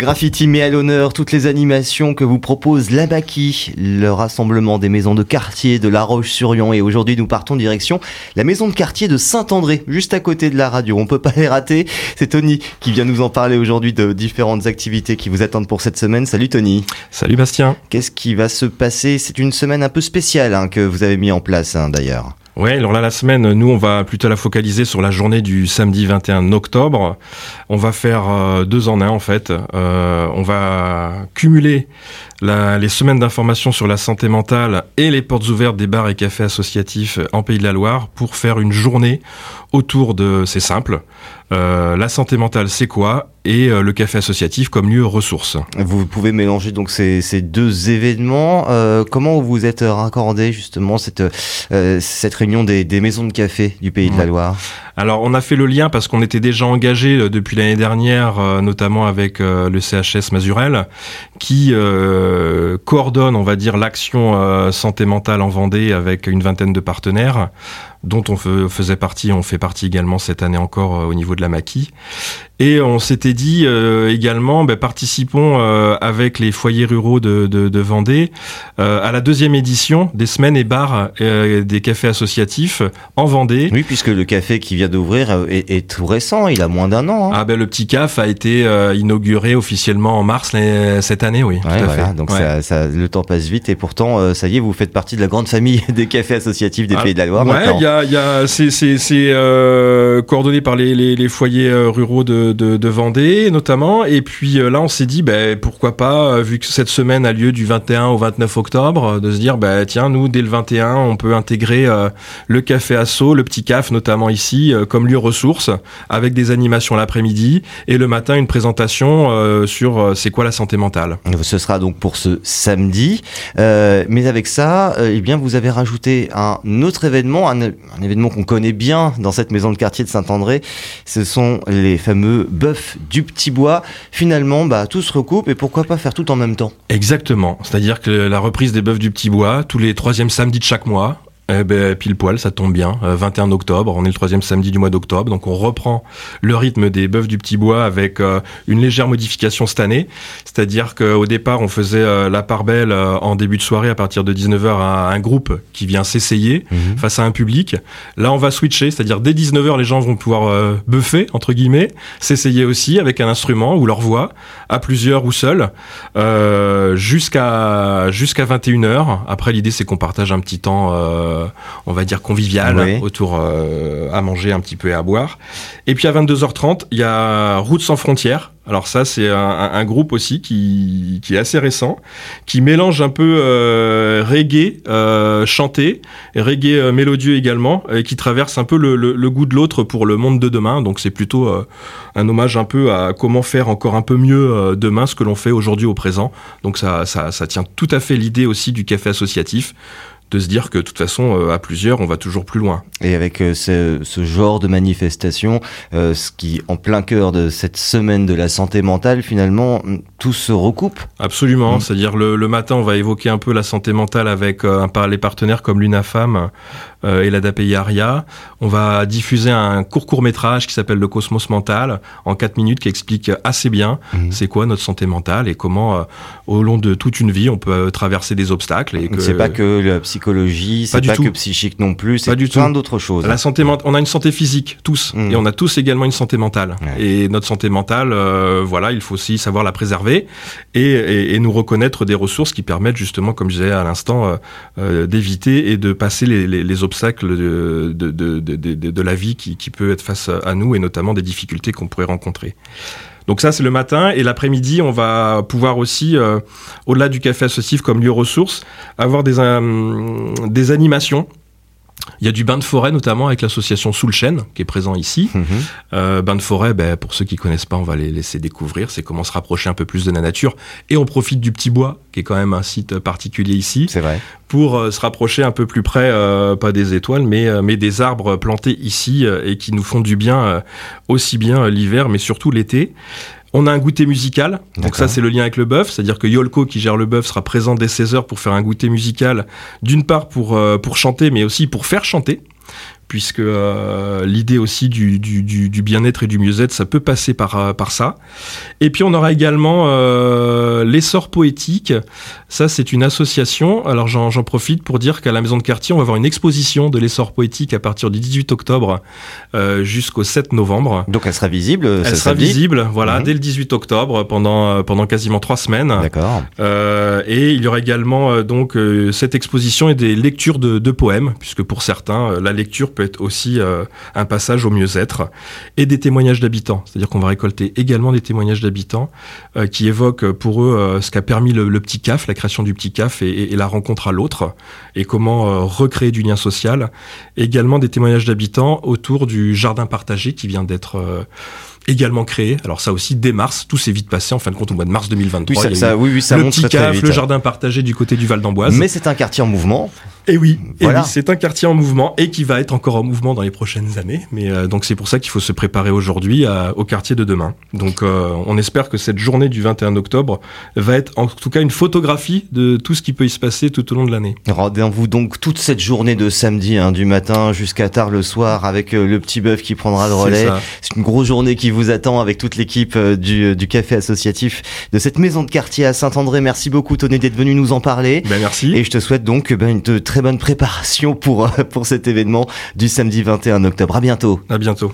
Graffiti met à l'honneur toutes les animations que vous propose la le rassemblement des maisons de quartier de La Roche-sur-Yon. Et aujourd'hui, nous partons direction la maison de quartier de Saint-André, juste à côté de la radio. On peut pas les rater. C'est Tony qui vient nous en parler aujourd'hui de différentes activités qui vous attendent pour cette semaine. Salut Tony. Salut Bastien. Qu'est-ce qui va se passer? C'est une semaine un peu spéciale hein, que vous avez mis en place hein, d'ailleurs. Ouais, alors là, la semaine, nous, on va plutôt la focaliser sur la journée du samedi 21 octobre. On va faire euh, deux en un, en fait. Euh, on va cumuler les semaines d'information sur la santé mentale et les portes ouvertes des bars et cafés associatifs en Pays de la Loire pour faire une journée autour de, c'est simple, euh, la santé mentale c'est quoi? Et euh, le café associatif comme lieu ressource. Vous pouvez mélanger donc ces, ces deux événements. Euh, comment vous êtes raccordé justement cette, cette réunion des, des, maisons de café du Pays de la Loire? Alors on a fait le lien parce qu'on était déjà engagé euh, depuis l'année dernière, euh, notamment avec euh, le CHS Mazurel, qui coordonne, on va dire, l'action santé mentale en Vendée avec une vingtaine de partenaires dont on faisait partie, on fait partie également cette année encore au niveau de la maquis. Et on s'était dit également, ben, participons avec les foyers ruraux de, de, Vendée à la deuxième édition des semaines et bars des cafés associatifs en Vendée. Oui, puisque le café qui vient d'ouvrir euh, est, tout récent, il a moins d'un an. Hein. Ah ben le petit CAF a été euh, inauguré officiellement en mars cette année, oui. tout à fait. Donc ça, le temps passe vite et pourtant euh, ça y est, vous faites partie de la grande famille des cafés associatifs des ah, Pays de la Loire. Ouais, il y a, y a c'est coordonné par les, foyers ruraux de, Vendée notamment et puis là on s'est dit ben pourquoi pas vu que cette semaine a lieu du 21 au 29 octobre de se dire ben tiens nous dès le 21 on peut intégrer le café asso, le petit CAF notamment ici euh, comme lieu ressource, avec des animations l'après-midi et le matin une présentation euh, sur euh, c'est quoi la santé mentale. Ce sera donc pour ce samedi, mais avec ça, eh bien vous avez rajouté un autre événement, un, événement qu'on connaît bien dans cette maison de quartier de Saint-André. Ce sont les fameux bœufs du Petit Bois. Finalement, bah, tout se recoupe et pourquoi pas faire tout en même temps? Exactement. C'est-à-dire que la reprise des bœufs du Petit Bois, tous les troisièmes samedis de chaque mois, eh ben, pile poil, ça tombe bien. 21 euh, octobre, on est le troisième samedi du mois d'octobre, donc on reprend le rythme des bœufs du Petit Bois avec euh, une légère modification cette année. C'est-à-dire qu'au départ, on faisait euh, la part belle en début de soirée à partir de 19h à un groupe qui vient s'essayer mhm. face à un public. Là, on va switcher, c'est-à-dire dès 19h, les gens vont pouvoir buffer, entre guillemets, s'essayer aussi avec un instrument ou leur voix, à plusieurs ou seuls, jusqu'à jusqu'à 21h. Après, l'idée, c'est qu'on partage un petit temps euh, on va dire convivial autour euh, à manger un petit peu et à boire. Et puis à 22h30, il y a Route sans frontières. Alors ça, c'est un, groupe aussi qui, est assez récent, qui mélange un peu euh, reggae chanté, reggae mélodieux également, et qui traverse un peu le, goût de l'autre pour le monde de demain. Donc c'est plutôt un hommage un peu à comment faire encore un peu mieux demain ce que l'on fait aujourd'hui au présent. Donc ça, ça tient tout à fait l'idée aussi du café associatif de se dire que de toute façon, euh, à plusieurs, on va toujours plus loin. Et avec euh, ce, ce, genre de manifestation, euh, ce qui, en plein cœur de cette semaine de la santé mentale, finalement, tout se recoupe. Absolument. Mm. C'est-à-dire le, le, matin, on va évoquer un peu la santé mentale avec un, les partenaires comme l'UNAFAM et l'ADAPI ARIA. On va diffuser un court court métrage qui s'appelle Le Cosmos mental en 4 minutes qui explique assez bien mm. c'est quoi notre santé mentale et comment, au long de toute une vie, on peut traverser des obstacles. Et que... C'est pas que la psychologie, c'est pas, pas que psychique non plus, c'est plein d'autres choses. La santé on a une santé physique tous, mm. et on a tous également une santé mentale. Et notre santé mentale, euh, voilà, il faut aussi savoir la préserver et, et, nous reconnaître des ressources qui permettent justement, comme je disais à l'instant, euh, euh, d'éviter et de passer les, les, les obstacles de, de, de, de, la vie qui, qui peut être face à nous et notamment des difficultés qu'on pourrait rencontrer. Donc ça, c'est le matin. Et l'après-midi, on va pouvoir aussi, euh, au-delà du café associatif comme lieu ressource, avoir des, euh, des animations il y a du bain de forêt notamment avec l'association Sous le Chêne qui est présent ici. Mhm. Euh, bain de forêt, ben, pour ceux qui connaissent pas, on va les laisser découvrir. C'est comment se rapprocher un peu plus de la nature et on profite du petit bois qui est quand même un site particulier ici. C'est vrai. Pour euh, se rapprocher un peu plus près, euh, pas des étoiles, mais euh, mais des arbres plantés ici et qui nous font du bien aussi bien l'hiver, mais surtout l'été. On a un goûter musical, donc ça c'est le lien avec le bœuf, c'est-à-dire que Yolko qui gère le bœuf sera présent dès 16h pour faire un goûter musical, d'une part pour, pour chanter mais aussi pour faire chanter puisque euh, l'idée aussi du, du, du, bien-être et du mieux-être, ça peut passer par, euh, par ça. Et puis on aura également euh, l'essor poétique. Ça, c'est une association. Alors j'en profite pour dire qu'à la Maison de Quartier, on va avoir une exposition de l'essor poétique à partir du 18 octobre euh, jusqu'au 7 novembre. Donc elle sera visible Elle sera visible, voilà, mhm. dès le 18 octobre, pendant, pendant quasiment trois semaines. D'accord. Euh, et il y aura également donc cette exposition et des lectures de, de poèmes, puisque pour certains, la lecture peut être aussi euh, un passage au mieux-être, et des témoignages d'habitants. C'est-à-dire qu'on va récolter également des témoignages d'habitants euh, qui évoquent pour eux euh, ce qu'a permis le, petit CAF, la création du petit CAF et, et la rencontre à l'autre, et comment recréer du lien social. également des témoignages d'habitants autour du jardin partagé qui vient d'être également créé. Alors ça aussi dès mars, tout s'est vite passé en fin de compte au mois de mars 2023. Oui, ça, oui, oui, ça le monte petit très, le jardin partagé du côté du Val d'Amboise. Mais c'est un quartier en mouvement. Et oui, voilà. c'est un quartier en mouvement et qui va être encore en mouvement dans les prochaines années. Mais euh, donc c'est pour ça qu'il faut se préparer aujourd'hui au quartier de demain. Donc euh, on espère que cette journée du 21 octobre va être en tout cas une photographie de tout ce qui peut y se passer tout au long de l'année. Rendez-vous donc toute cette journée de samedi, hein, du matin jusqu'à tard le soir, avec euh, le petit bœuf qui prendra le relais. C'est une grosse journée qui vous attend avec toute l'équipe du, du café associatif de cette maison de quartier à Saint-André. Merci beaucoup Tony d'être venu nous en parler. Ben, merci. Et je te souhaite donc ben, une très bonne préparation pour, euh, pour cet événement du samedi 21 octobre. À bientôt. À bientôt.